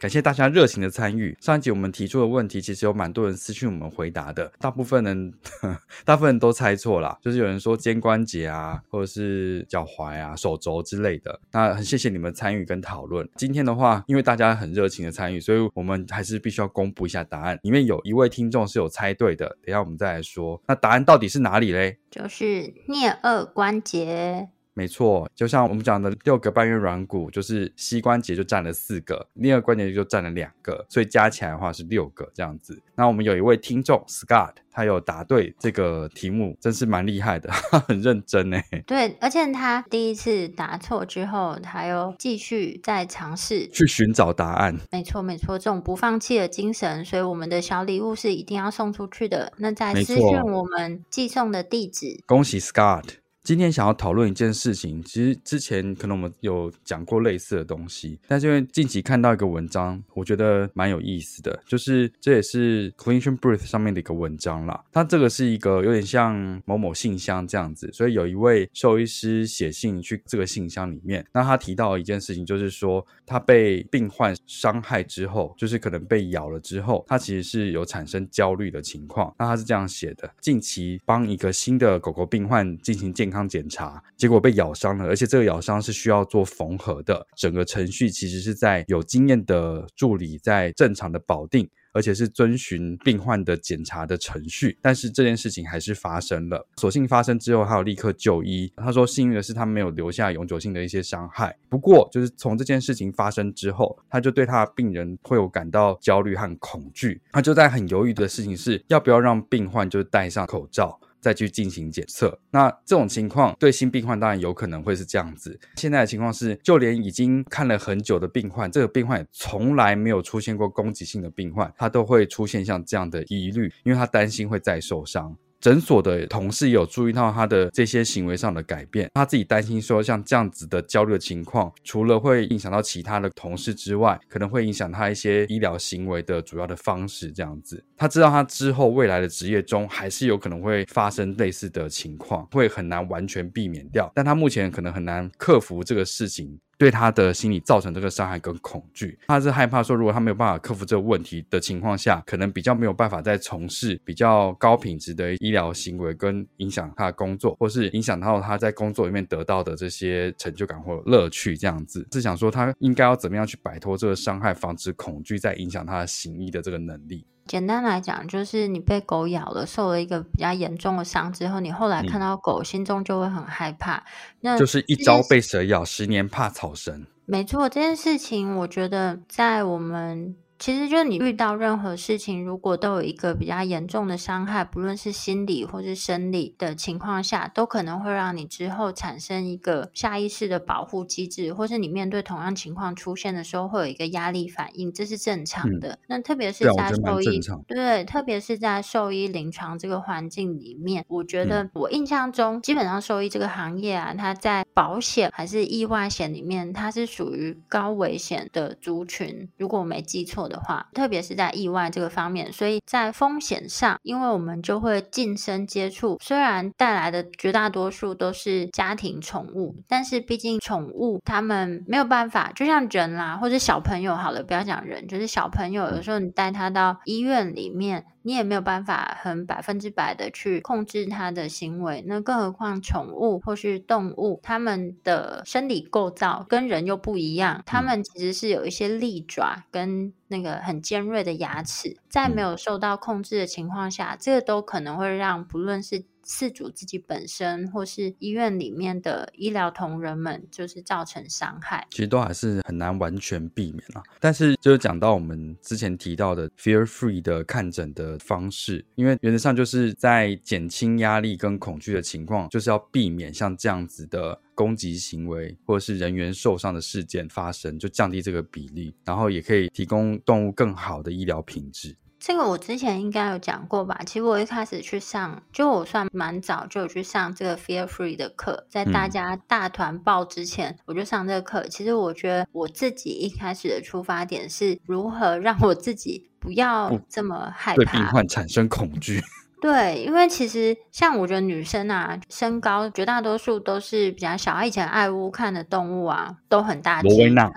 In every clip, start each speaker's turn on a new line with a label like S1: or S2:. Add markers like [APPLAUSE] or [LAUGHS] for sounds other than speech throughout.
S1: 感谢大家热情的参与。上一集我们提出的问题，其实有蛮多人私讯我们回答的。大部分人，[LAUGHS] 大部分人都猜错了，就是有人说肩关节啊，或者是脚踝啊、手肘之类的。那很谢谢你们参与跟讨论。今天的话，因为大家很热情的参与，所以我们还是必须要公布一下答案。里面有一位听众是有猜对的，等下我们再来说。那答案到底是哪里嘞？
S2: 就是颞顎关节。
S1: 没错，就像我们讲的六个半月软骨，就是膝关节就占了四个，颞顎关节就占了两个，所以加起来的话是六个这样子。那我们有一位听众 Scott，他有答对这个题目，真是蛮厉害的，他 [LAUGHS] 很认真哎。
S2: 对，而且他第一次答错之后，他又继续在尝试
S1: 去寻找答案。
S2: 没错，没错，这种不放弃的精神，所以我们的小礼物是一定要送出去的。那在私讯我们寄送的地址，
S1: 恭喜 Scott。今天想要讨论一件事情，其实之前可能我们有讲过类似的东西，但是因为近期看到一个文章，我觉得蛮有意思的，就是这也是 Clinician Brief 上面的一个文章啦。它这个是一个有点像某某信箱这样子，所以有一位兽医师写信去这个信箱里面，那他提到一件事情，就是说他被病患伤害之后，就是可能被咬了之后，他其实是有产生焦虑的情况。那他是这样写的：近期帮一个新的狗狗病患进行健康检查，结果被咬伤了，而且这个咬伤是需要做缝合的。整个程序其实是在有经验的助理在正常的保定，而且是遵循病患的检查的程序。但是这件事情还是发生了。所幸发生之后，他有立刻就医。他说幸运的是他没有留下永久性的一些伤害。不过就是从这件事情发生之后，他就对他的病人会有感到焦虑和恐惧。他就在很犹豫的事情是要不要让病患就戴上口罩。再去进行检测，那这种情况对新病患当然有可能会是这样子。现在的情况是，就连已经看了很久的病患，这个病患也从来没有出现过攻击性的病患，他都会出现像这样的疑虑，因为他担心会再受伤。诊所的同事有注意到他的这些行为上的改变，他自己担心说，像这样子的焦虑的情况，除了会影响到其他的同事之外，可能会影响他一些医疗行为的主要的方式。这样子，他知道他之后未来的职业中还是有可能会发生类似的情况，会很难完全避免掉，但他目前可能很难克服这个事情。对他的心理造成这个伤害跟恐惧，他是害怕说，如果他没有办法克服这个问题的情况下，可能比较没有办法再从事比较高品质的医疗行为，跟影响他的工作，或是影响到他在工作里面得到的这些成就感或乐趣，这样子是想说他应该要怎么样去摆脱这个伤害，防止恐惧再影响他的行医的这个能力。
S2: 简单来讲，就是你被狗咬了，受了一个比较严重的伤之后，你后来看到狗，心中就会很害怕。那
S1: 就是一朝被蛇咬，十年怕草绳。
S2: 没错，这件事情，我觉得在我们。其实，就是你遇到任何事情，如果都有一个比较严重的伤害，不论是心理或是生理的情况下，都可能会让你之后产生一个下意识的保护机制，或是你面对同样情况出现的时候，会有一个压力反应，这是正常的。嗯、那特别是在兽医，对，对，特别是在兽医临床这个环境里面，我觉得我印象中，基本上兽医这个行业啊，它在保险还是意外险里面，它是属于高危险的族群。如果我没记错的话，特别是在意外这个方面，所以在风险上，因为我们就会近身接触，虽然带来的绝大多数都是家庭宠物，但是毕竟宠物他们没有办法，就像人啦，或者小朋友好了，不要讲人，就是小朋友，有时候你带他到医院里面。你也没有办法很百分之百的去控制它的行为，那更何况宠物或是动物，它们的生理构造跟人又不一样，它们其实是有一些利爪跟那个很尖锐的牙齿，在没有受到控制的情况下，这个都可能会让不论是饲主自己本身，或是医院里面的医疗同仁们，就是造成伤害。
S1: 其实都还是很难完全避免啊。但是就是讲到我们之前提到的 fear free 的看诊的方式，因为原则上就是在减轻压力跟恐惧的情况，就是要避免像这样子的攻击行为或者是人员受伤的事件发生，就降低这个比例，然后也可以提供动物更好的医疗品质。
S2: 这个我之前应该有讲过吧？其实我一开始去上，就我算蛮早就有去上这个 Fear Free 的课，在大家大团报之前，我就上这个课。其实我觉得我自己一开始的出发点是如何让我自己不要这么害怕，
S1: 对病患产生恐惧。
S2: 对，因为其实像我觉得女生啊，身高绝大多数都是比较小。以前爱屋看的动物啊，都很大只。
S1: 罗威纳。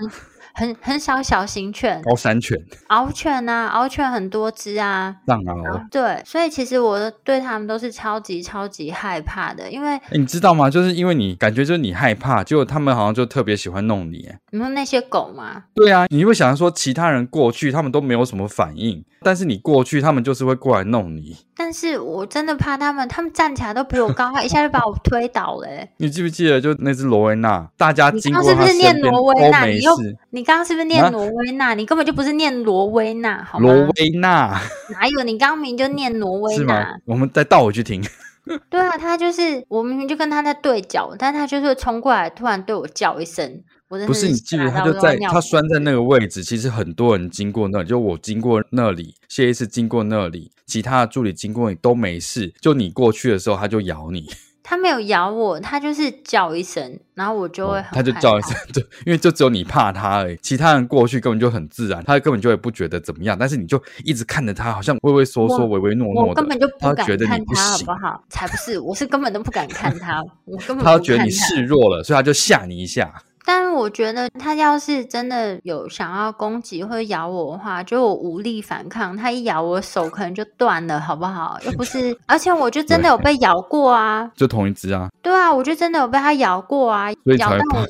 S2: 很很少小型犬，
S1: 高山犬、[LAUGHS]
S2: 獒犬啊，獒犬很多只啊，
S1: 藏獒。
S2: 对，所以其实我对他们都是超级超级害怕的，因为
S1: 你知道吗？就是因为你感觉就是你害怕，结果他们好像就特别喜欢弄你。
S2: 你说那些狗吗？
S1: 对啊，你会想说其他人过去，他们都没有什么反应。但是你过去，他们就是会过来弄你。
S2: 但是我真的怕他们，他们站起来都比我高，他一下就把我推倒了。[LAUGHS]
S1: 你记不记得就那只罗威纳？大家经过他身边
S2: 是不是念罗威纳？你又你刚刚是不是念挪威纳？
S1: 啊？
S2: 你根本就不是念挪威纳，好
S1: 吗？罗威纳
S2: 哪有？你刚明就念挪威
S1: 纳。我们再倒回去听。[LAUGHS]
S2: 对啊，他就是我明明就跟他在对角，但他就是冲过来，突然对我叫一声。
S1: 不是你记得，他就在他拴在那个位置。其实很多人经过那里，就我经过那里，谢医师经过那里，其他的助理经过你都没事。就你过去的时候，他就咬你。
S2: 他没有咬我，他就是叫一声，然后我就会很、哦、
S1: 他就叫一声，[LAUGHS] 对，因为就只有你怕他而已。其他人过去根本就很自然，他根本就会不觉得怎么样。但是你就一直看着他，好像畏畏缩缩、唯唯诺诺的，
S2: 我根本就不敢看他，
S1: 觉得你不
S2: 好不好？才不是，我是根本都不敢看他，我根 [LAUGHS] 本不
S1: 他觉得你示弱了，所以他就吓你一下。
S2: 但是我觉得他要是真的有想要攻击或者咬我的话，就我无力反抗，他一咬我手可能就断了，好不好？又不 [LAUGHS] 是，而且我就真的有被咬过啊，
S1: 就同一只啊。
S2: 对啊，我就真的有被他咬过啊，咬到我，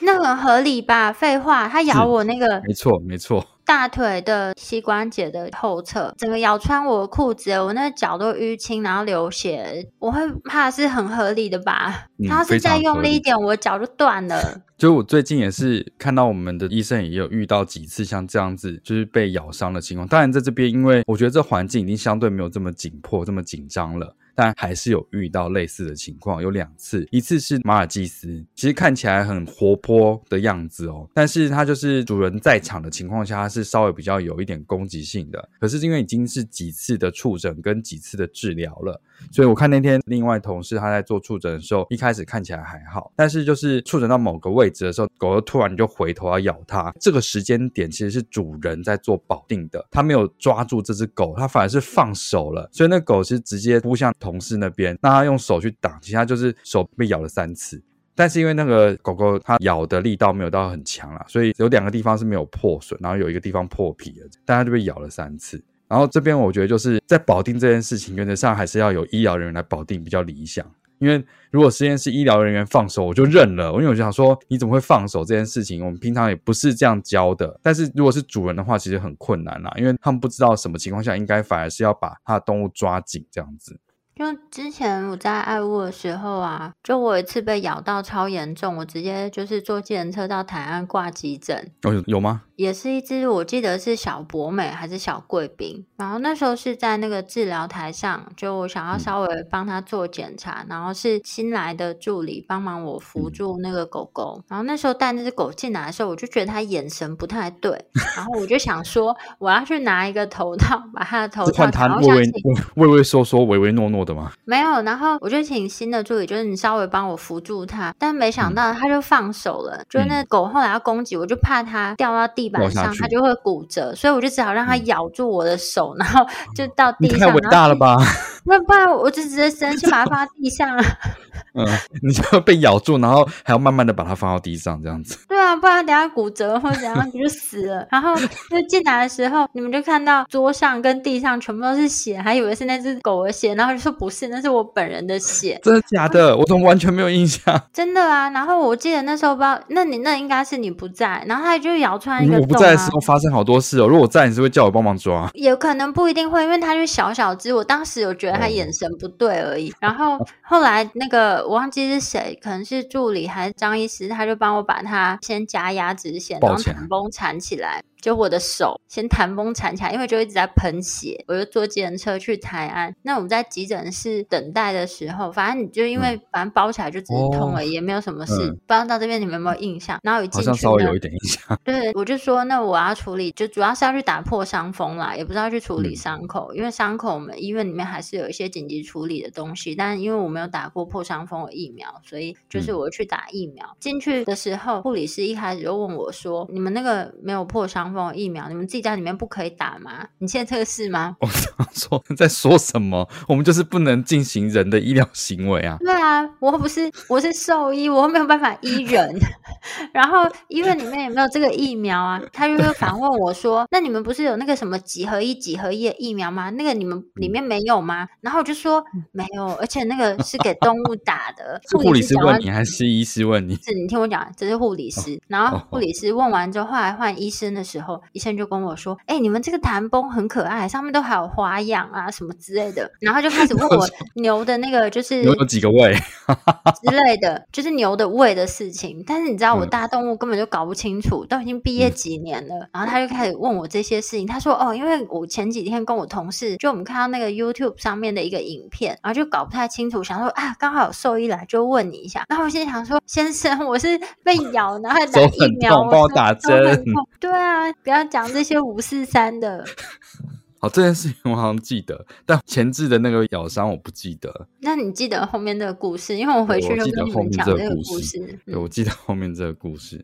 S2: 那很合理吧？废话，他咬我那个，
S1: 没错，没错。
S2: 大腿的膝关节的后侧，整个咬穿我的裤子，我那个脚都淤青，然后流血，我会怕是很合理的吧？嗯、他要是再用力一点，我的脚就断了。[LAUGHS]
S1: 就我最近也是看到我们的医生也有遇到几次像这样子，就是被咬伤的情况。当然在这边，因为我觉得这环境已经相对没有这么紧迫、这么紧张了。但还是有遇到类似的情况，有两次，一次是马尔济斯，其实看起来很活泼的样子哦，但是它就是主人在场的情况下，它是稍微比较有一点攻击性的。可是因为已经是几次的触诊跟几次的治疗了，所以我看那天另外同事他在做触诊的时候，一开始看起来还好，但是就是触诊到某个位置的时候，狗又突然就回头要咬它。这个时间点其实是主人在做保定的，他没有抓住这只狗，他反而是放手了，所以那狗是直接扑向。同事那边，那他用手去挡，其实他就是手被咬了三次，但是因为那个狗狗它咬的力道没有到很强啦，所以有两个地方是没有破损，然后有一个地方破皮了，但它就被咬了三次。然后这边我觉得就是在保定这件事情，原则上还是要有医疗人员来保定比较理想，因为如果实验室医疗人员放手，我就认了，因为我就想说你怎么会放手这件事情，我们平常也不是这样教的。但是如果是主人的话，其实很困难啦，因为他们不知道什么情况下应该反而是要把他的动物抓紧这样子。
S2: 就之前我在爱屋的时候啊，就我有一次被咬到超严重，我直接就是坐计程车到台安挂急诊。
S1: 哦有吗？
S2: 也是一只我记得是小博美还是小贵宾，然后那时候是在那个治疗台上，就我想要稍微帮他做检查，然后是新来的助理帮忙我扶住那个狗狗，然后那时候带那只狗进来的时候，我就觉得它眼神不太对，[LAUGHS] 然后我就想说我要去拿一个头套把它的头套，
S1: 换它畏畏畏畏缩缩唯唯诺诺的吗？
S2: 没有，然后我就请新的助理，就是你稍微帮我扶住它，但没想到它就放手了，嗯、就是那狗后来要攻击，我就怕它掉到地板上，它就会骨折，所以我就只好让它咬住我的手，嗯、然后就到地上。
S1: 太伟大了吧？[LAUGHS]
S2: 那不然我就直接生气把它放在地上了。
S1: 嗯，你就被咬住，然后还要慢慢的把它放到地上，这样子。
S2: 对啊，不然等下骨折或者怎样，你就死了。然后就进来的时候，你们就看到桌上跟地上全部都是血，还以为是那只狗的血，然后就说不是，那是我本人的血。
S1: 真的假的？我怎么完全没有印象？
S2: 真的啊。然后我记得那时候不知道，那你那应该是你不在，然后他就咬出来一个洞啊。
S1: 我不在的时候发生好多事哦。如果我在，你是会叫我帮忙抓？
S2: 有可能不一定会，因为它就小小只，我当时有觉得它眼神不对而已。然后后来那个我忘记是谁，可能是助理还是张医师，他就帮我把他先夹牙齿线，然后弹绷缠起来。就我的手先弹崩缠起来，因为就一直在喷血，我就坐计程车去台安。那我们在急诊室等待的时候，反正你就因为反正包起来就只是痛了，嗯、也没有什么事。嗯、不知道到这边你们有没有印象？然后一进去，好像
S1: 稍微有一点印象。
S2: 对，我就说那我要处理，就主要是要去打破伤风啦，也不是要去处理伤口，嗯、因为伤口我们医院里面还是有一些紧急处理的东西。但因为我没有打过破伤风的疫苗，所以就是我去打疫苗。进、嗯、去的时候，护理师一开始就问我说：“你们那个没有破伤风疫苗，你们自己家里面不可以打吗？你现在这个是吗？” [LAUGHS]
S1: 我说 [LAUGHS] 在说什么？我们就是不能进行人的医疗行为啊！
S2: 对啊，我不是我是兽医，我没有办法医人。然后医院里面有没有这个疫苗啊？他就会反问我说：“那你们不是有那个什么几合一几合一的疫苗吗？那个你们里面没有吗？”然后我就说：“没有，而且那个是给动物打的。[LAUGHS] ”
S1: 护理师问你还是医师问你？
S2: 是你听我讲，这是护理师。然后护理师问完之后，后来换医生的时候，医生就跟我说：“哎，你们这个弹绷很可爱，上面都还有花样啊什么之类的。”然后就开始问我 [LAUGHS] 牛的那个就是
S1: 牛有几个胃 [LAUGHS]
S2: 之类的，就是牛的胃的事情。但是你知道我大动物根本就搞不清楚，都已经毕业几年了。然后他就开始问我这些事情。他说：“哦，因为我前几天跟我同事就我们看到那个 YouTube 上面的一个影片，然后就搞不太清楚，想说啊，刚好有兽医来就问你一下。”然后我心里想说：“先生，我是被咬，然后还打疫苗，
S1: 帮我打针。”
S2: 对啊，不要讲这些五四三的。
S1: 好，这件事情我好像记得，但前置的那个咬伤我不记得。
S2: 那你记得后面那个故事？因为我回去就跟你们讲这个故事。对，
S1: 对，我记得后面这个故事。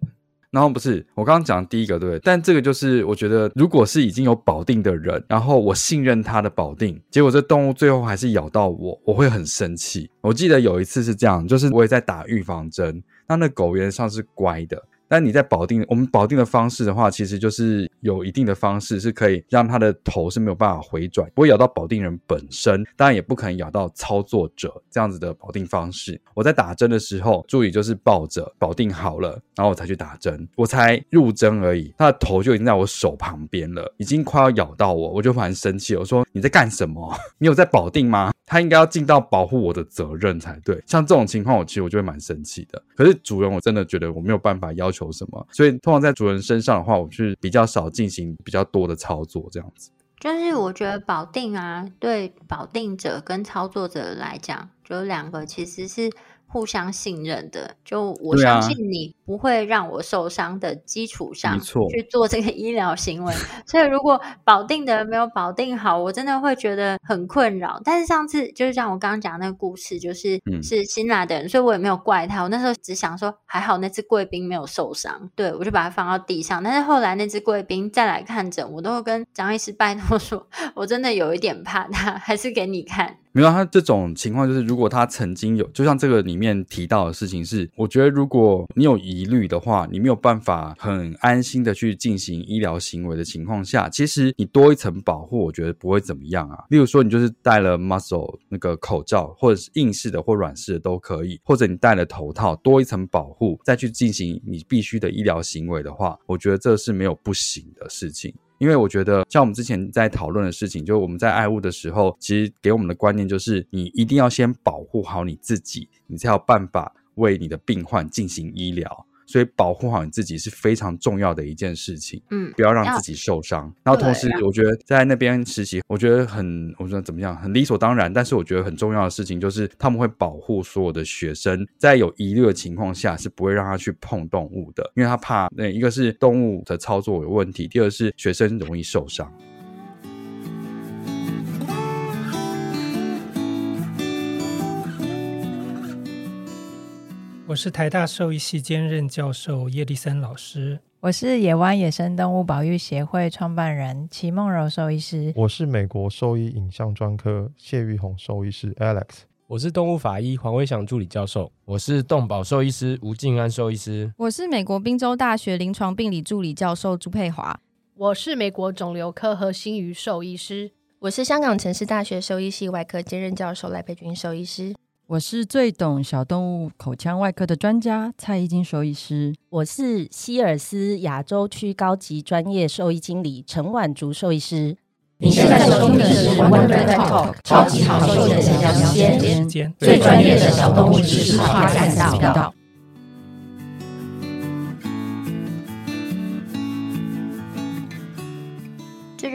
S1: 然后不是我刚刚讲第一个对，但这个就是我觉得，如果是已经有保定的人，然后我信任他的保定，结果这动物最后还是咬到我，我会很生气。我记得有一次是这样，就是我也在打预防针，那那狗原上是乖的。那你在保定，我们保定的方式的话，其实就是有一定的方式是可以让它的头是没有办法回转，不会咬到保定人本身，当然也不可能咬到操作者这样子的保定方式。我在打针的时候，助理就是抱着保定好了，然后我才去打针，我才入针而已，它的头就已经在我手旁边了，已经快要咬到我，我就蛮生气，我说你在干什么？[LAUGHS] 你有在保定吗？他应该要尽到保护我的责任才对。像这种情况，我其实我就会蛮生气的。可是主人，我真的觉得我没有办法要求。什么？所以通常在主人身上的话，我是比较少进行比较多的操作，这样子。
S2: 就是我觉得保定啊，对保定者跟操作者来讲，就两个其实是。互相信任的，就我相信你不会让我受伤的基础上去做这个 [LAUGHS] 医疗行为。所以如果保定的人没有保定好，我真的会觉得很困扰。但是上次就是像我刚刚讲那个故事，就是、嗯、是新来的人，所以我也没有怪他。我那时候只想说，还好那只贵宾没有受伤，对，我就把它放到地上。但是后来那只贵宾再来看诊，我都会跟张医师拜托说，[LAUGHS] 我真的有一点怕他，还是给你看。
S1: 没有，他这种情况就是，如果他曾经有，就像这个里面提到的事情是，我觉得如果你有疑虑的话，你没有办法很安心的去进行医疗行为的情况下，其实你多一层保护，我觉得不会怎么样啊。例如说，你就是戴了 muscle 那个口罩，或者是硬式的或软式的都可以，或者你戴了头套，多一层保护，再去进行你必须的医疗行为的话，我觉得这是没有不行的事情。因为我觉得，像我们之前在讨论的事情，就是我们在爱物的时候，其实给我们的观念就是，你一定要先保护好你自己，你才有办法为你的病患进行医疗。所以保护好你自己是非常重要的一件事情。
S2: 嗯，
S1: 不要让自己受伤。然后同时，我觉得在那边实习，我觉得很，我觉得怎么样，很理所当然。但是我觉得很重要的事情就是他们会保护所有的学生，在有疑虑的情况下是不会让他去碰动物的，因为他怕那一个是动物的操作有问题，第二是学生容易受伤。
S3: 我是台大兽医系兼任教授叶立森老师，
S4: 我是野湾野生动物保育协会创办人齐梦柔兽医师，
S5: 我是美国兽医影像专科谢玉红兽医师 Alex，
S6: 我是动物法医黄威祥助理教授，我是动保兽医师吴静安兽医师，
S7: 我是美国宾州大学临床病理助理教授朱佩华，
S8: 我是美国肿瘤科和心鱼兽医师，
S9: 我是香港城市大学兽医系外科兼任教授赖佩君兽医师。
S10: 我是最懂小动物口腔外科的专家蔡依金兽医师，
S11: 我是希尔斯亚洲区高级专业兽医经理陈婉竹兽医师。
S12: 你现在收听的是 Wonder Vet Talk 超级好兽医的闲聊时间，最专业的小动物知识跨赛道。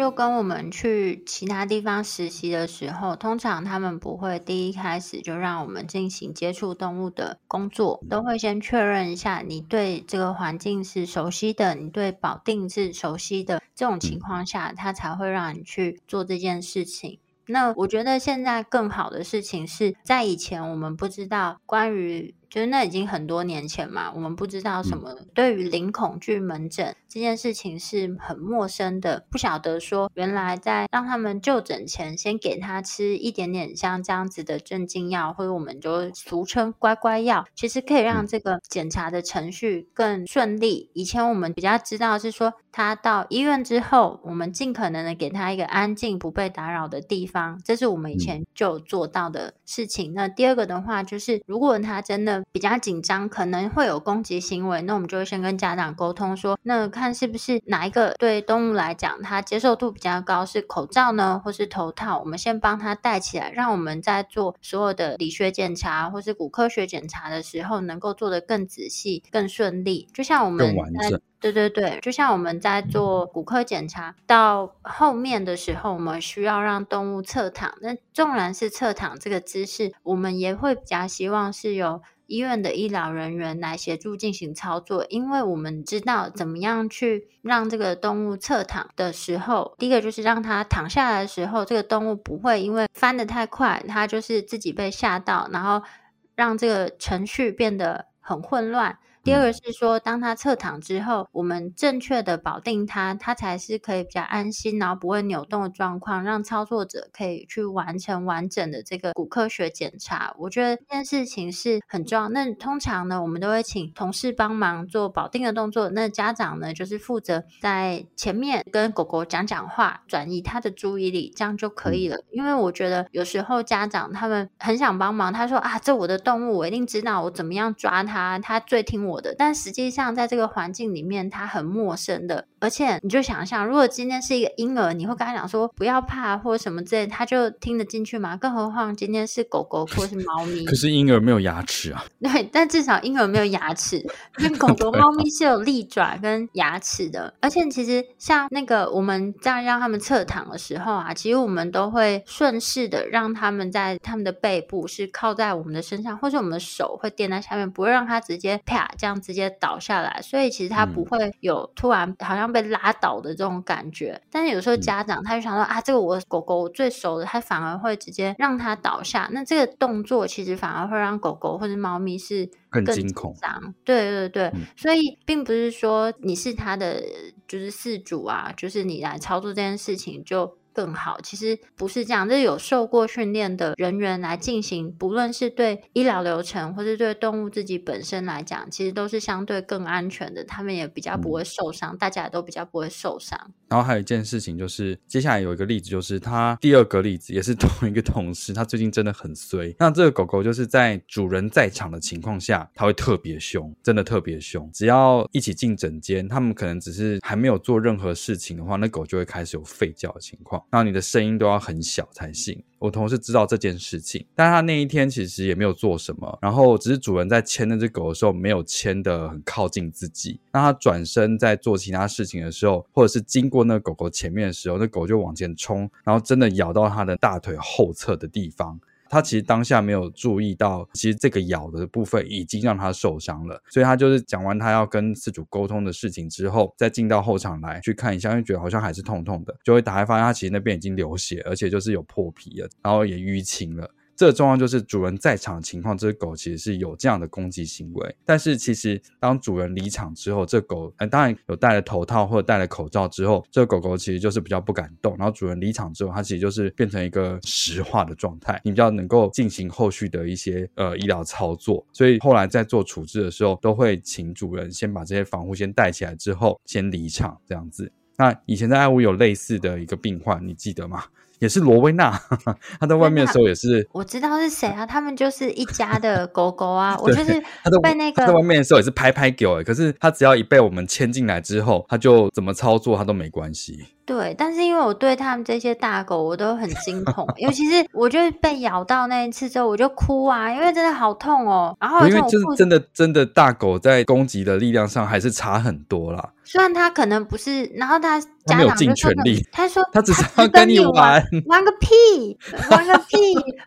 S2: 就跟我们去其他地方实习的时候，通常他们不会第一开始就让我们进行接触动物的工作，都会先确认一下你对这个环境是熟悉的，你对保定是熟悉的，这种情况下，他才会让你去做这件事情。那我觉得现在更好的事情是在以前我们不知道关于。就是那已经很多年前嘛，我们不知道什么对于零恐惧门诊这件事情是很陌生的，不晓得说原来在让他们就诊前先给他吃一点点像这样子的镇静药，或者我们就俗称乖乖药，其实可以让这个检查的程序更顺利。以前我们比较知道是说他到医院之后，我们尽可能的给他一个安静不被打扰的地方，这是我们以前就做到的事情。那第二个的话就是，如果他真的比较紧张，可能会有攻击行为，那我们就会先跟家长沟通说，那看是不是哪一个对动物来讲，它接受度比较高，是口罩呢，或是头套？我们先帮他戴起来，让我们在做所有的理学检查或是骨科学检查的时候，能够做得更仔细、更顺利。就像我们在对对对，就像我们在做骨科检查到后面的时候，我们需要让动物侧躺，那纵然是侧躺这个姿势，我们也会比较希望是由医院的医疗人员来协助进行操作，因为我们知道怎么样去让这个动物侧躺的时候，第一个就是让它躺下来的时候，这个动物不会因为翻得太快，它就是自己被吓到，然后让这个程序变得很混乱。第二个是说，当他侧躺之后，我们正确的保定他，他才是可以比较安心，然后不会扭动的状况，让操作者可以去完成完整的这个骨科学检查。我觉得这件事情是很重要。那通常呢，我们都会请同事帮忙做保定的动作，那家长呢，就是负责在前面跟狗狗讲讲话，转移他的注意力，这样就可以了。因为我觉得有时候家长他们很想帮忙，他说啊，这我的动物，我一定知道我怎么样抓它，它最听我。的，但实际上在这个环境里面，他很陌生的，而且你就想象，如果今天是一个婴儿，你会跟他讲说不要怕或者什么之类，他就听得进去吗？更何况今天是狗狗或是猫咪，[LAUGHS]
S1: 可是婴儿没有牙齿啊。
S2: 对，但至少婴儿没有牙齿，因为狗狗、[LAUGHS] 猫咪是有利爪跟牙齿的，而且其实像那个我们在让他们侧躺的时候啊，其实我们都会顺势的让他们在他们的背部是靠在我们的身上，或者我们的手会垫在下面，不会让他直接啪。这样直接倒下来，所以其实他不会有突然好像被拉倒的这种感觉。嗯、但是有时候家长他就想说啊，这个我狗狗我最熟的，他反而会直接让它倒下。那这个动作其实反而会让狗狗或者猫咪是更紧张。对对对，嗯、所以并不是说你是他的就是饲主啊，就是你来操作这件事情就。更好，其实不是这样，这是有受过训练的人员来进行，不论是对医疗流程，或是对动物自己本身来讲，其实都是相对更安全的。他们也比较不会受伤，嗯、大家也都比较不会受伤。
S1: 然后还有一件事情，就是接下来有一个例子，就是他第二个例子也是同一个同事，他最近真的很衰。那这个狗狗就是在主人在场的情况下，它会特别凶，真的特别凶。只要一起进诊间，他们可能只是还没有做任何事情的话，那狗就会开始有吠叫的情况。那你的声音都要很小才行。我同事知道这件事情，但他那一天其实也没有做什么，然后只是主人在牵那只狗的时候没有牵得很靠近自己，那他转身在做其他事情的时候，或者是经过那狗狗前面的时候，那狗就往前冲，然后真的咬到他的大腿后侧的地方。他其实当下没有注意到，其实这个咬的部分已经让他受伤了，所以他就是讲完他要跟饲主沟通的事情之后，再进到后场来去看一下，因为觉得好像还是痛痛的，就会打开发现他其实那边已经流血，而且就是有破皮了，然后也淤青了。这个状况就是主人在场的情况，这只狗其实是有这样的攻击行为。但是其实当主人离场之后，这狗呃当然有戴了头套或者戴了口罩之后，这个狗狗其实就是比较不敢动。然后主人离场之后，它其实就是变成一个石化的状态，你比较能够进行后续的一些呃医疗操作。所以后来在做处置的时候，都会请主人先把这些防护先戴起来之后，先离场这样子。那以前在爱屋有类似的一个病患，你记得吗？也是罗威纳，他在外面的时候也是，
S2: 我知道是谁啊？他们就是一家的狗狗啊。[LAUGHS] 我就是他被那
S1: 个在外面的时候也是拍拍狗，可是他只要一被我们牵进来之后，他就怎么操作他都没关系。
S2: 对，但是因为我对他们这些大狗我都很惊恐，尤其是 [LAUGHS] 我就是被咬到那一次之后我就哭啊，因为真的好痛哦。然后
S1: 因为真真的真的大狗在攻击的力量上还是差很多啦。
S2: 虽然他可能不是，然后他家长
S1: 就说他没有尽全力，
S2: 他说 [LAUGHS]
S1: 他只是要跟你玩，[LAUGHS]
S2: 玩个屁，玩个屁，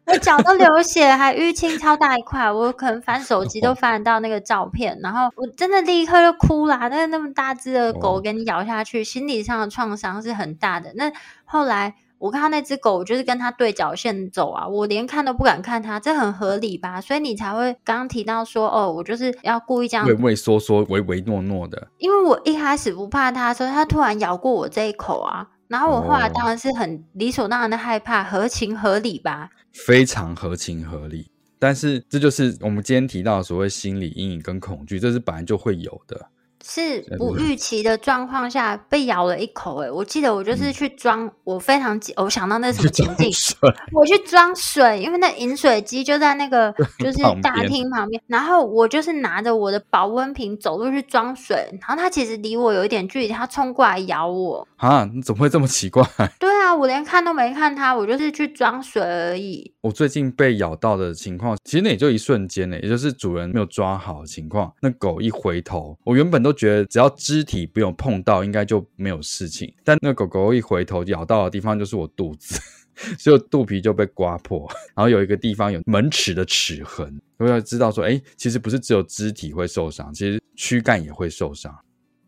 S2: 我脚都流血，还淤青超大一块，我可能翻手机都翻得到那个照片，然后我真的立刻就哭啦，那个那么大只的狗给你咬下去，心理上的创伤是很大的。那后来。我看到那只狗，我就是跟它对角线走啊，我连看都不敢看它，这很合理吧？所以你才会刚刚提到说，哦，我就是要故意这样畏
S1: 畏缩缩、唯唯诺诺的。
S2: 因为我一开始不怕它的时候，它突然咬过我这一口啊，然后我后来当然是很理所当然的害怕，合情合理吧？
S1: 非常合情合理，但是这就是我们今天提到的所谓心理阴影跟恐惧，这是本来就会有的。
S2: 是不预期的状况下被咬了一口，欸，诶我记得我就是去装，嗯、我非常记，我想到那是什么情境？[LAUGHS] 我去装水，因为那饮水机就在那个 [LAUGHS] 就是大厅旁边，然后我就是拿着我的保温瓶走路去装水，然后它其实离我有一点距离，它冲过来咬我
S1: 啊！你怎么会这么奇怪？
S2: 对啊，我连看都没看它，我就是去装水而已。
S1: 我最近被咬到的情况，其实那也就一瞬间呢，也就是主人没有抓好的情况，那狗一回头，我原本都觉得只要肢体不用碰到，应该就没有事情。但那狗狗一回头咬到的地方就是我肚子，[LAUGHS] 所以我肚皮就被刮破，然后有一个地方有门齿的齿痕。我要知道说，哎，其实不是只有肢体会受伤，其实躯干也会受伤。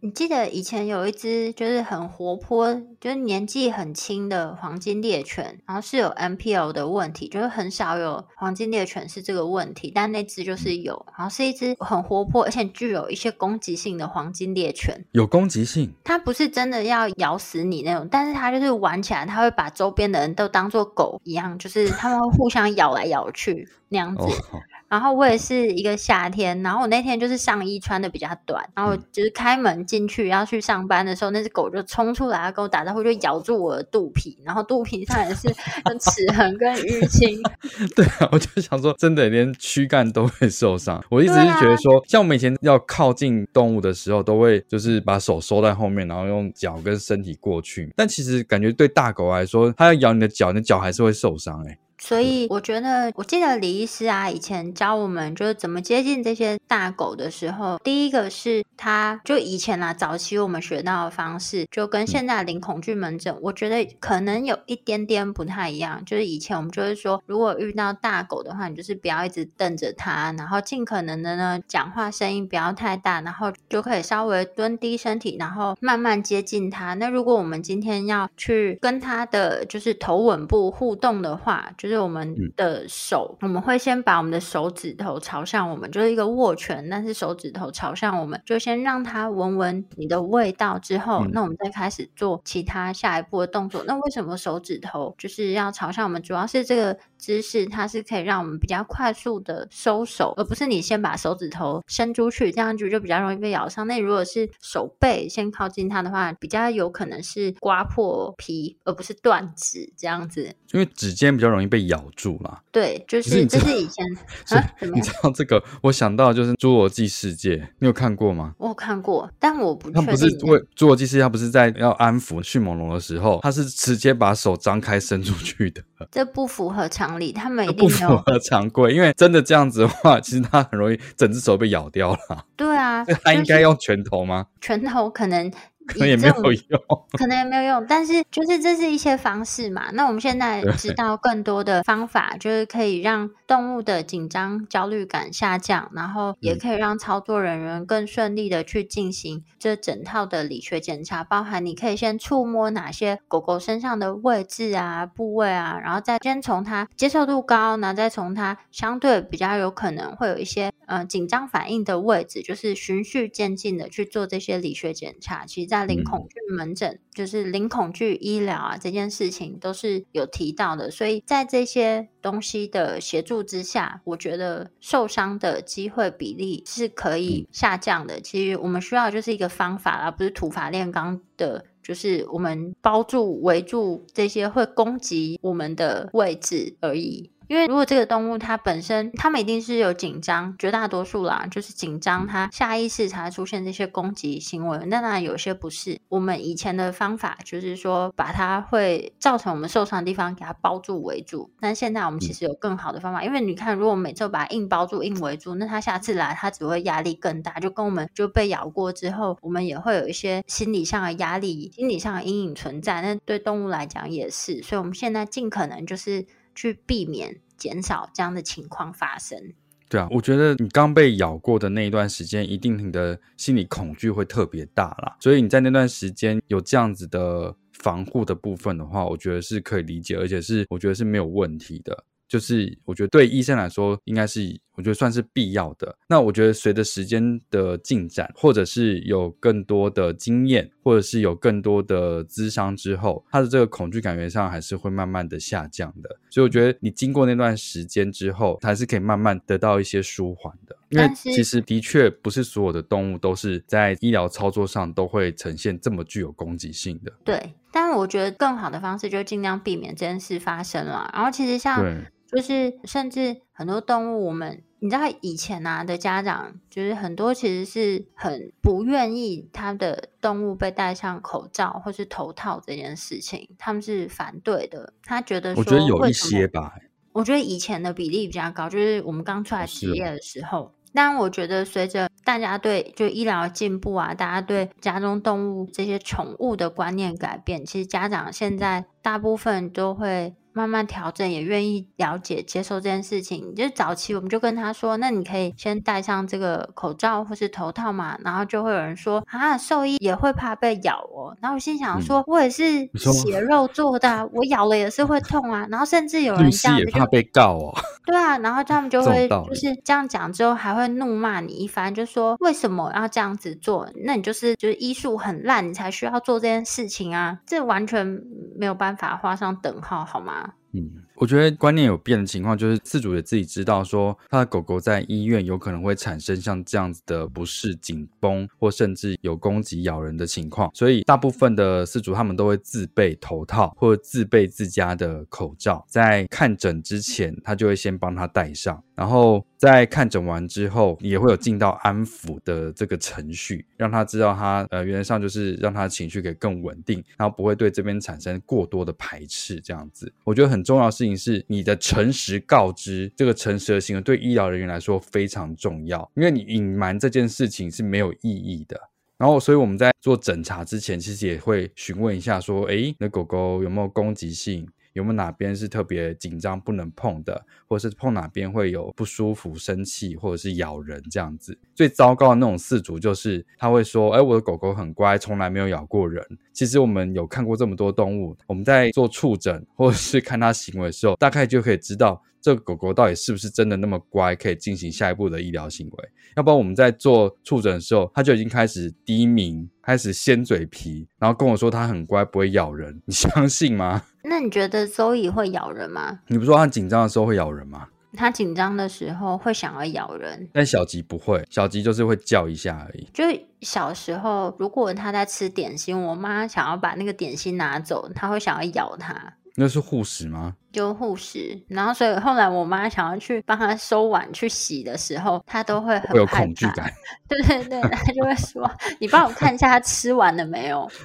S2: 你记得以前有一只就是很活泼，就是年纪很轻的黄金猎犬，然后是有 MPL 的问题，就是很少有黄金猎犬是这个问题，但那只就是有，然后是一只很活泼而且具有一些攻击性的黄金猎犬。
S1: 有攻击性？
S2: 它不是真的要咬死你那种，但是它就是玩起来，它会把周边的人都当做狗一样，就是他们会互相咬来咬去那样子。Oh. [LAUGHS] 然后我也是一个夏天，然后我那天就是上衣穿的比较短，然后就是开门进去要去上班的时候，那只狗就冲出来跟我打招呼，就咬住我的肚皮，然后肚皮上也是有齿痕跟淤青。[LAUGHS]
S1: 对啊，我就想说，真的连躯干都会受伤。我一直是觉得说，啊、像我们以前要靠近动物的时候，都会就是把手收在后面，然后用脚跟身体过去。但其实感觉对大狗来说，它要咬你的脚，你的脚还是会受伤哎、欸。
S2: 所以我觉得，我记得李医师啊，以前教我们就是怎么接近这些大狗的时候，第一个是他就以前啊，早期我们学到的方式，就跟现在零恐惧门诊，我觉得可能有一点点不太一样。就是以前我们就是说，如果遇到大狗的话，你就是不要一直瞪着它，然后尽可能的呢，讲话声音不要太大，然后就可以稍微蹲低身体，然后慢慢接近它。那如果我们今天要去跟它的就是头吻部互动的话，就就是我们的手，我们会先把我们的手指头朝向我们，就是一个握拳，但是手指头朝向我们，就先让它闻闻你的味道之后，那我们再开始做其他下一步的动作。那为什么手指头就是要朝向我们？主要是这个姿势，它是可以让我们比较快速的收手，而不是你先把手指头伸出去，这样就就比较容易被咬伤。那如果是手背先靠近它的话，比较有可能是刮破皮，而不是断指这样子。
S1: 因为指尖比较容易被咬住了。
S2: 对，就是这是以前？[LAUGHS]
S1: 你知道这个？我想到就是《侏罗纪世界》，你有看过吗？
S2: 我有看过，但我不确定。
S1: 他不是为《侏罗纪世界》，他不是在要安抚迅猛龙的时候，他是直接把手张开伸出去的。
S2: 这不符合常理，他们一定
S1: 符合常规，因为真的这样子的话，其实他很容易整只手被咬掉了。
S2: 对啊，
S1: 他应该用拳头吗？
S2: 拳头可能。
S1: 可能也没有用，
S2: 可能也没有用，但是就是这是一些方式嘛。那我们现在知道更多的方法，就是可以让动物的紧张焦虑感下降，然后也可以让操作人员更顺利的去进行这整套的理学检查，包含你可以先触摸哪些狗狗身上的位置啊、部位啊，然后再先从它接受度高，然后再从它相对比较有可能会有一些呃紧张反应的位置，就是循序渐进的去做这些理学检查。其实，在零恐惧门诊，嗯、就是零恐惧医疗啊，这件事情都是有提到的。所以在这些东西的协助之下，我觉得受伤的机会比例是可以下降的。其实我们需要就是一个方法，而不是土法炼钢的，就是我们包住围住这些会攻击我们的位置而已。因为如果这个动物它本身，它们一定是有紧张，绝大多数啦，就是紧张，它下意识才会出现这些攻击行为。那当然有些不是。我们以前的方法就是说，把它会造成我们受伤的地方给它包住围住。但现在我们其实有更好的方法，因为你看，如果我们每次把它硬包住、硬围住，那它下次来，它只会压力更大。就跟我们就被咬过之后，我们也会有一些心理上的压力、心理上的阴影存在。那对动物来讲也是。所以我们现在尽可能就是。去避免、减少这样的情况发生。
S1: 对啊，我觉得你刚被咬过的那一段时间，一定你的心理恐惧会特别大啦。所以你在那段时间有这样子的防护的部分的话，我觉得是可以理解，而且是我觉得是没有问题的。就是我觉得对医生来说，应该是我觉得算是必要的。那我觉得随着时间的进展，或者是有更多的经验，或者是有更多的资商之后，他的这个恐惧感觉上还是会慢慢的下降的。所以我觉得你经过那段时间之后，还是可以慢慢得到一些舒缓的。因为其实的确不是所有的动物都是在医疗操作上都会呈现这么具有攻击性的。
S2: 对，但我觉得更好的方式就是尽量避免这件事发生了。然后其实像。就是，甚至很多动物，我们你知道以前啊的家长，就是很多其实是很不愿意他的动物被戴上口罩或是头套这件事情，他们是反对的。他觉得说，
S1: 我觉得有一些吧。
S2: 我觉得以前的比例比较高，就是我们刚出来职业的时候。但我觉得随着大家对就医疗进步啊，大家对家中动物这些宠物的观念改变，其实家长现在大部分都会。慢慢调整，也愿意了解、接受这件事情。就是早期我们就跟他说：“那你可以先戴上这个口罩或是头套嘛。”然后就会有人说：“啊，兽医也会怕被咬哦。”然后我心想说：“嗯、我也是血肉做的、啊，我咬了也是会痛啊。”然后甚至有人这样子
S1: 也怕被告哦。
S2: 对啊，然后他们就会就是这样讲之后，还会怒骂你一番，就说：“为什么要这样子做？那你就是就是医术很烂，你才需要做这件事情啊！这完全没有办法画上等号，好吗？”
S1: 嗯，我觉得观念有变的情况，就是饲主也自己知道，说他的狗狗在医院有可能会产生像这样子的不适、紧绷，或甚至有攻击、咬人的情况，所以大部分的饲主他们都会自备头套或自备自家的口罩，在看诊之前，他就会先帮他戴上。然后在看诊完之后，也会有进到安抚的这个程序，让他知道他呃，原则上就是让他情绪可以更稳定，然后不会对这边产生过多的排斥。这样子，我觉得很重要的事是你的诚实告知，这个诚实的行为对医疗人员来说非常重要，因为你隐瞒这件事情是没有意义的。然后，所以我们在做诊查之前，其实也会询问一下，说，诶，那狗狗有没有攻击性？有没有哪边是特别紧张不能碰的，或者是碰哪边会有不舒服、生气，或者是咬人这样子？最糟糕的那种饲主就是他会说：“哎，我的狗狗很乖，从来没有咬过人。”其实我们有看过这么多动物，我们在做触诊或者是看它行为的时候，大概就可以知道这个狗狗到底是不是真的那么乖，可以进行下一步的医疗行为？要不然我们在做触诊的时候，它就已经开始低鸣，开始掀嘴皮，然后跟我说它很乖，不会咬人，你相信吗？[LAUGHS]
S2: 那你觉得 Zoe 会咬人吗？
S1: 你不说它紧张的时候会咬人吗？
S2: 他紧张的时候会想要咬人，
S1: 但小吉不会，小吉就是会叫一下而已。
S2: 就小时候，如果他在吃点心，我妈想要把那个点心拿走，他会想要咬他。
S1: 那是护食吗？
S2: 就护食，然后所以后来我妈想要去帮他收碗去洗的时候，她都会很
S1: 会有恐惧感。[LAUGHS]
S2: 对对对，他就会说：“你帮我看一下他吃完了没有。[LAUGHS] ”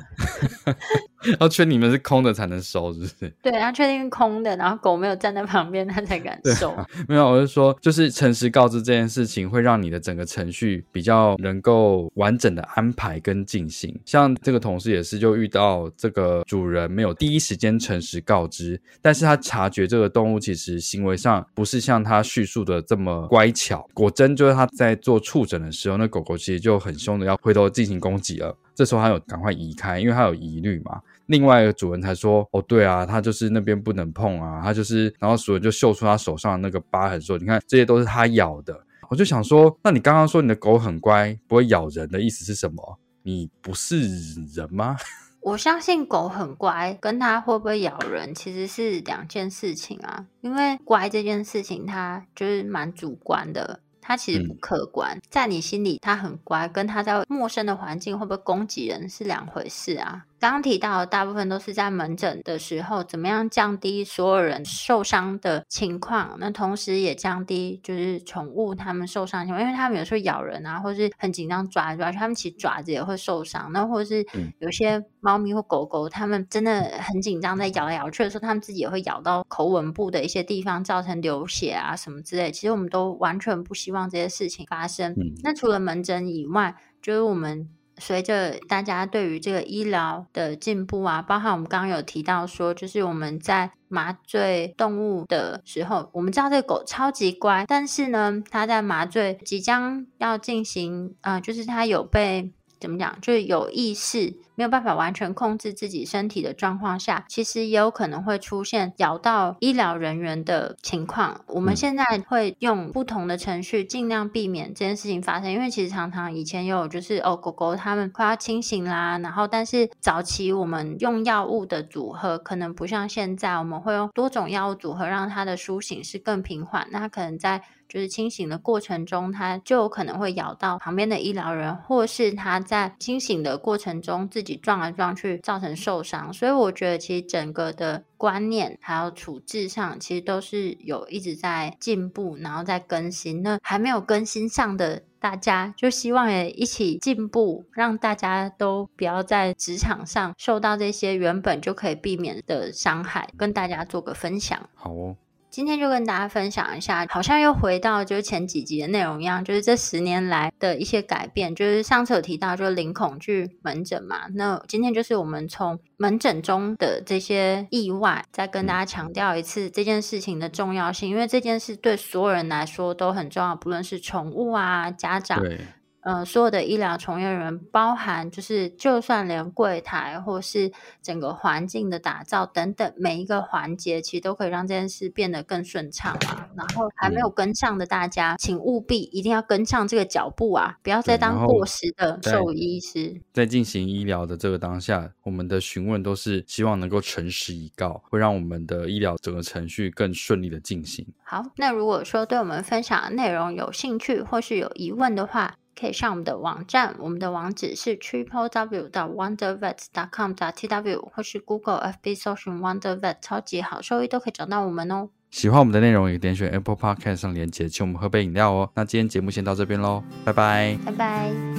S1: 要确定你们是空的才能收，是不是？
S2: 对，要确定空的，然后狗没有站在旁边，他才敢收。
S1: 啊、[LAUGHS] 没有，我是说，就是诚实告知这件事情，会让你的整个程序比较能够完整的安排跟进行。像这个同事也是，就遇到这个主人没有第一时间诚实告知，但是他察觉这个动物其实行为上不是像他叙述的这么乖巧。果真就是他在做触诊的时候，那狗狗其实就很凶的要回头进行攻击了。这时候他有赶快移开，因为他有疑虑嘛。另外一个主人才说：“哦，对啊，他就是那边不能碰啊，他就是……”然后主人就秀出他手上的那个疤痕，说：“你看，这些都是他咬的。”我就想说：“那你刚刚说你的狗很乖，不会咬人的意思是什么？你不是人吗？”
S2: 我相信狗很乖，跟它会不会咬人其实是两件事情啊。因为乖这件事情，它就是蛮主观的。它其实不客观，在你心里它很乖，跟它在陌生的环境会不会攻击人是两回事啊。刚刚提到的大部分都是在门诊的时候，怎么样降低所有人受伤的情况？那同时也降低就是宠物他们受伤的情况，因为他们有时候咬人啊，或是很紧张抓来抓去，他们其实爪子也会受伤。那或者是有些猫咪或狗狗，他们真的很紧张，在咬来咬去的时候，他们自己也会咬到口吻部的一些地方，造成流血啊什么之类。其实我们都完全不希望这些事情发生。那除了门诊以外，就是我们。随着大家对于这个医疗的进步啊，包含我们刚刚有提到说，就是我们在麻醉动物的时候，我们知道这个狗超级乖，但是呢，它在麻醉即将要进行，啊，就是它有被怎么讲，就是有意识。没有办法完全控制自己身体的状况下，其实也有可能会出现咬到医疗人员的情况。我们现在会用不同的程序，尽量避免这件事情发生。因为其实常常以前有就是哦，狗狗它们快要清醒啦，然后但是早期我们用药物的组合可能不像现在，我们会用多种药物组合，让它的苏醒是更平缓。那可能在就是清醒的过程中，它就有可能会咬到旁边的医疗人，或是它在清醒的过程中自自己撞来撞去造成受伤，所以我觉得其实整个的观念还有处置上，其实都是有一直在进步，然后在更新。那还没有更新上的大家，就希望也一起进步，让大家都不要在职场上受到这些原本就可以避免的伤害，跟大家做个分享。
S1: 好哦。
S2: 今天就跟大家分享一下，好像又回到就是前几集的内容一样，就是这十年来的一些改变。就是上次有提到，就是零恐惧门诊嘛。那今天就是我们从门诊中的这些意外，再跟大家强调一次这件事情的重要性，因为这件事对所有人来说都很重要，不论是宠物啊、家长。呃，所有的医疗从业人员，包含就是，就算连柜台或是整个环境的打造等等，每一个环节，其实都可以让这件事变得更顺畅啊。然后还没有跟上的大家，嗯、请务必一定要跟上这个脚步啊，不要再当过时的兽医师。
S1: 在进行医疗的这个当下，我们的询问都是希望能够诚实以告，会让我们的医疗整个程序更顺利的进行。
S2: 好，那如果说对我们分享的内容有兴趣或是有疑问的话，可以上我们的网站，我们的网址是 triple w 到 wondervet dot com tw，或是 Google FB 搜寻 Wondervet 超级好收益都可以找到我们哦。
S1: 喜欢我们的内容，也点选 Apple Podcast 上链接，请我们喝杯饮料哦。那今天节目先到这边喽，拜拜，
S2: 拜拜。